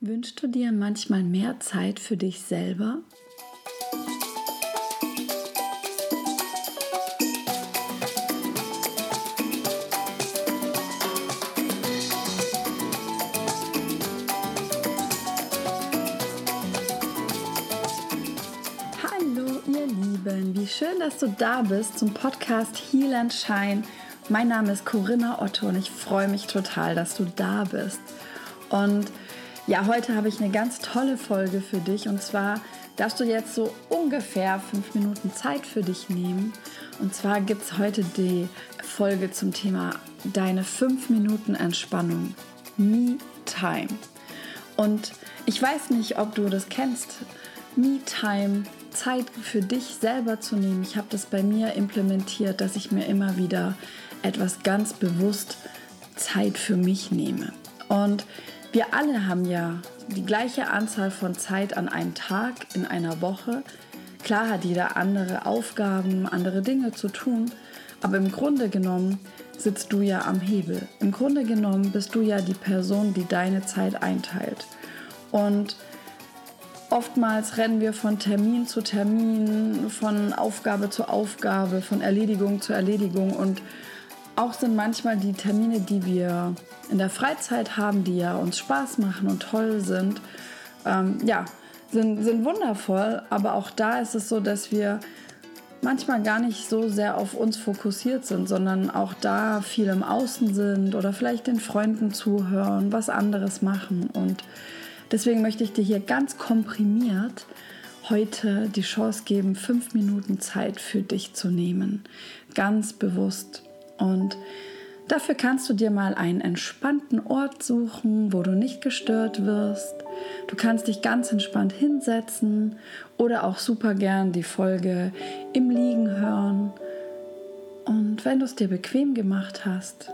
Wünschst du dir manchmal mehr Zeit für dich selber? Hallo ihr Lieben, wie schön, dass du da bist zum Podcast Heal and Shine. Mein Name ist Corinna Otto und ich freue mich total, dass du da bist. Und ja, heute habe ich eine ganz tolle Folge für dich und zwar darfst du jetzt so ungefähr fünf Minuten Zeit für dich nehmen. Und zwar gibt es heute die Folge zum Thema deine fünf Minuten Entspannung, Me Time. Und ich weiß nicht, ob du das kennst, Me Time, Zeit für dich selber zu nehmen. Ich habe das bei mir implementiert, dass ich mir immer wieder etwas ganz bewusst Zeit für mich nehme. Und wir alle haben ja die gleiche Anzahl von Zeit an einem Tag, in einer Woche. Klar hat jeder andere Aufgaben, andere Dinge zu tun, aber im Grunde genommen sitzt du ja am Hebel. Im Grunde genommen bist du ja die Person, die deine Zeit einteilt. Und oftmals rennen wir von Termin zu Termin, von Aufgabe zu Aufgabe, von Erledigung zu Erledigung und auch sind manchmal die Termine, die wir in der Freizeit haben, die ja uns Spaß machen und toll sind, ähm, ja, sind, sind wundervoll. Aber auch da ist es so, dass wir manchmal gar nicht so sehr auf uns fokussiert sind, sondern auch da viel im Außen sind oder vielleicht den Freunden zuhören, was anderes machen. Und deswegen möchte ich dir hier ganz komprimiert heute die Chance geben, fünf Minuten Zeit für dich zu nehmen. Ganz bewusst. Und dafür kannst du dir mal einen entspannten Ort suchen, wo du nicht gestört wirst. Du kannst dich ganz entspannt hinsetzen oder auch super gern die Folge im Liegen hören. Und wenn du es dir bequem gemacht hast,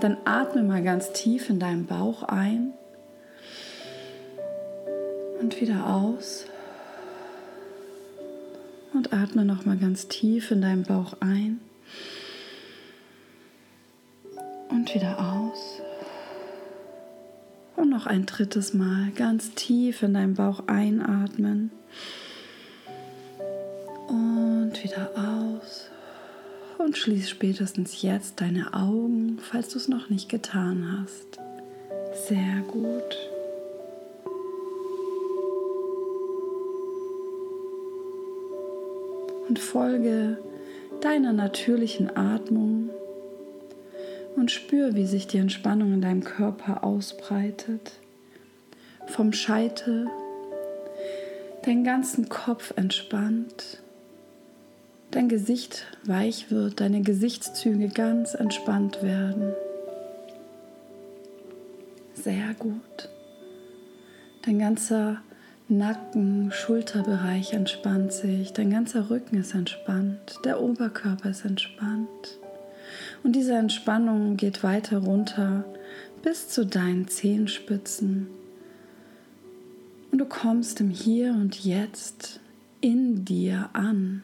dann atme mal ganz tief in deinen Bauch ein und wieder aus. Und atme noch mal ganz tief in deinen Bauch ein und wieder aus. Und noch ein drittes Mal ganz tief in deinen Bauch einatmen. Und wieder aus. Und schließ spätestens jetzt deine Augen, falls du es noch nicht getan hast. Sehr gut. Und folge deiner natürlichen Atmung und spür, wie sich die Entspannung in deinem Körper ausbreitet. Vom Scheitel, deinen ganzen Kopf entspannt, dein Gesicht weich wird, deine Gesichtszüge ganz entspannt werden. Sehr gut. Dein ganzer Nacken, Schulterbereich entspannt sich, dein ganzer Rücken ist entspannt, der Oberkörper ist entspannt. Und diese Entspannung geht weiter runter bis zu deinen Zehenspitzen. Und du kommst im Hier und Jetzt in dir an.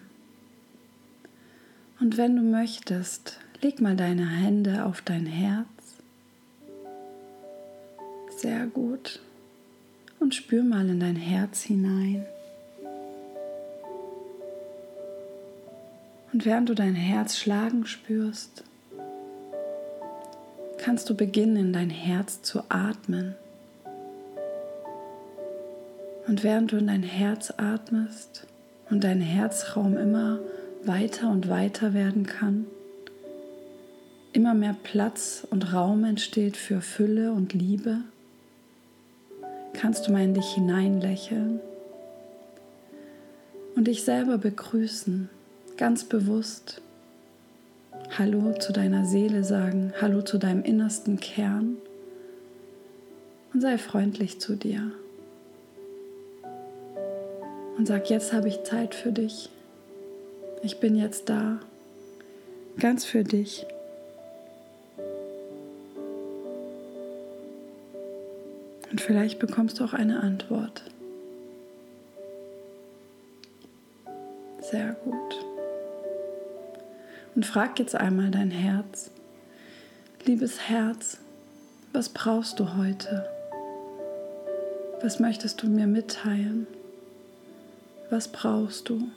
Und wenn du möchtest, leg mal deine Hände auf dein Herz. Sehr gut. Und spür mal in dein Herz hinein. Und während du dein Herz schlagen spürst, kannst du beginnen, in dein Herz zu atmen. Und während du in dein Herz atmest und dein Herzraum immer weiter und weiter werden kann, immer mehr Platz und Raum entsteht für Fülle und Liebe, kannst du mal in dich hineinlächeln und dich selber begrüßen, ganz bewusst Hallo zu deiner Seele sagen, Hallo zu deinem innersten Kern und sei freundlich zu dir. Und sag, jetzt habe ich Zeit für dich. Ich bin jetzt da, ganz für dich. Und vielleicht bekommst du auch eine Antwort. Sehr gut. Und frag jetzt einmal dein Herz, liebes Herz, was brauchst du heute? Was möchtest du mir mitteilen? Was brauchst du?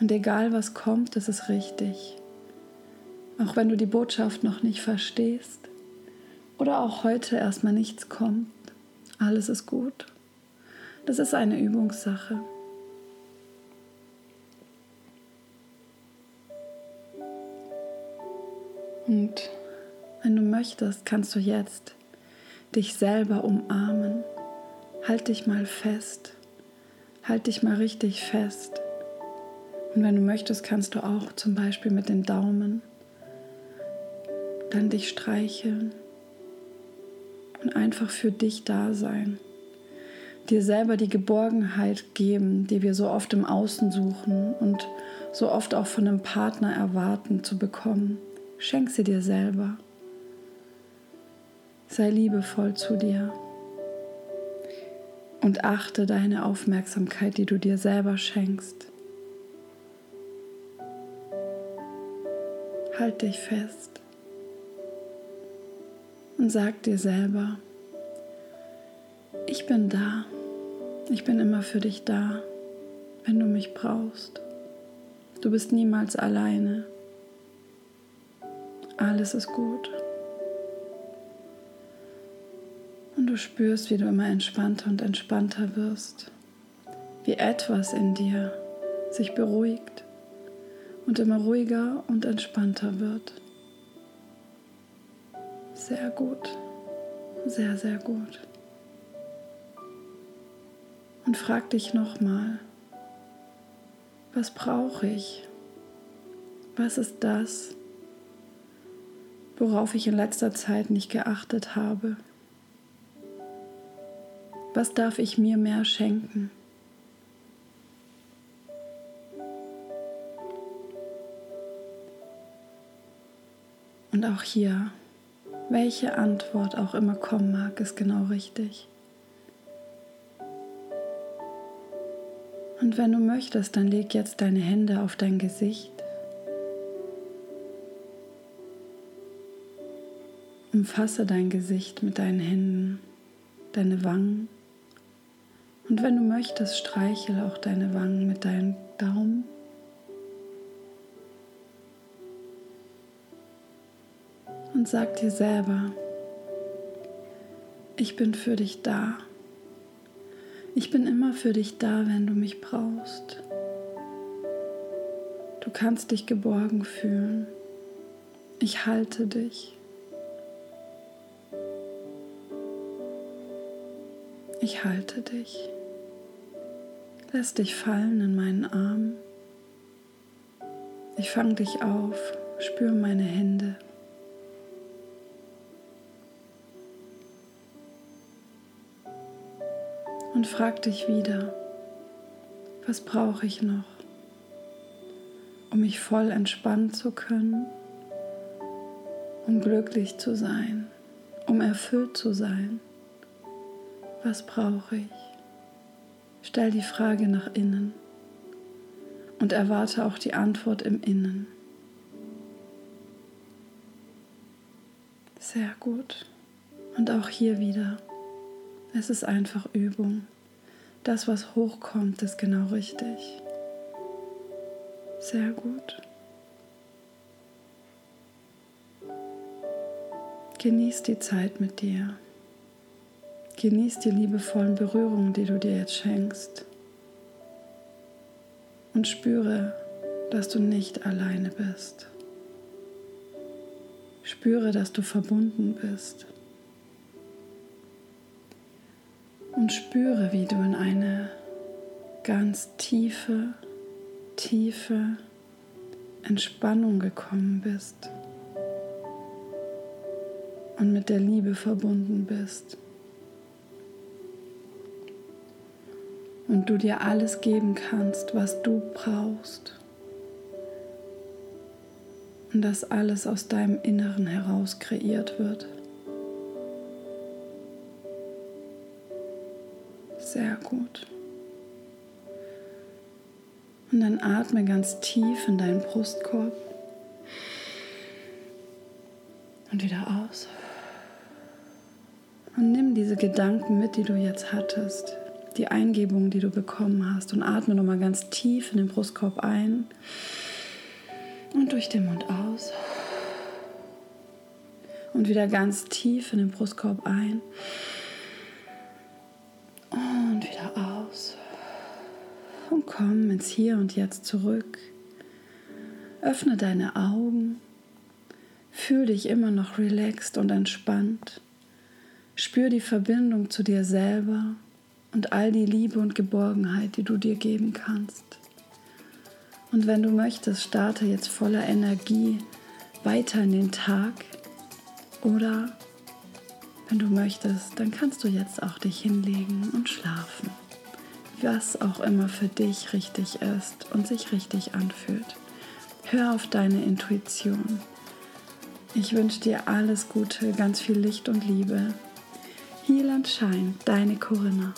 Und egal was kommt, es ist richtig. Auch wenn du die Botschaft noch nicht verstehst oder auch heute erstmal nichts kommt, alles ist gut. Das ist eine Übungssache. Und wenn du möchtest, kannst du jetzt dich selber umarmen. Halt dich mal fest. Halt dich mal richtig fest. Und wenn du möchtest, kannst du auch zum Beispiel mit den Daumen dann dich streicheln und einfach für dich da sein. Dir selber die Geborgenheit geben, die wir so oft im Außen suchen und so oft auch von einem Partner erwarten zu bekommen. Schenk sie dir selber. Sei liebevoll zu dir und achte deine Aufmerksamkeit, die du dir selber schenkst. Halt dich fest und sag dir selber, ich bin da, ich bin immer für dich da, wenn du mich brauchst. Du bist niemals alleine. Alles ist gut. Und du spürst, wie du immer entspannter und entspannter wirst, wie etwas in dir sich beruhigt und immer ruhiger und entspannter wird. Sehr gut, sehr, sehr gut. Und frag dich nochmal, was brauche ich? Was ist das, worauf ich in letzter Zeit nicht geachtet habe? Was darf ich mir mehr schenken? Und auch hier, welche Antwort auch immer kommen mag, ist genau richtig. Und wenn du möchtest, dann leg jetzt deine Hände auf dein Gesicht Umfasse dein Gesicht mit deinen Händen, deine Wangen. Und wenn du möchtest, streichel auch deine Wangen mit deinen Daumen. Und sag dir selber, ich bin für dich da. Ich bin immer für dich da, wenn du mich brauchst. Du kannst dich geborgen fühlen. Ich halte dich. Ich halte dich. Lass dich fallen in meinen Arm. Ich fange dich auf, spüre meine Hände. Und frag dich wieder, was brauche ich noch, um mich voll entspannen zu können, um glücklich zu sein, um erfüllt zu sein. Was brauche ich? Stell die Frage nach innen und erwarte auch die Antwort im Innen. Sehr gut. Und auch hier wieder. Es ist einfach Übung. Das, was hochkommt, ist genau richtig. Sehr gut. Genieß die Zeit mit dir. Genieß die liebevollen Berührungen, die du dir jetzt schenkst. Und spüre, dass du nicht alleine bist. Spüre, dass du verbunden bist. Und spüre, wie du in eine ganz tiefe, tiefe Entspannung gekommen bist und mit der Liebe verbunden bist. und du dir alles geben kannst, was du brauchst. Und dass alles aus deinem Inneren heraus kreiert wird. Sehr gut. Und dann atme ganz tief in deinen Brustkorb und wieder aus. Und nimm diese Gedanken mit, die du jetzt hattest, die Eingebungen, die du bekommen hast und atme nochmal ganz tief in den Brustkorb ein und durch den Mund aus. Und wieder ganz tief in den Brustkorb ein wieder aus. Und komm ins Hier und Jetzt zurück. Öffne deine Augen. Fühl dich immer noch relaxed und entspannt. Spür die Verbindung zu dir selber und all die Liebe und Geborgenheit, die du dir geben kannst. Und wenn du möchtest, starte jetzt voller Energie weiter in den Tag oder wenn du möchtest, dann kannst du jetzt auch dich hinlegen und schlafen. Was auch immer für dich richtig ist und sich richtig anfühlt. Hör auf deine Intuition. Ich wünsche dir alles Gute, ganz viel Licht und Liebe Heal and Shine, deine Corinna.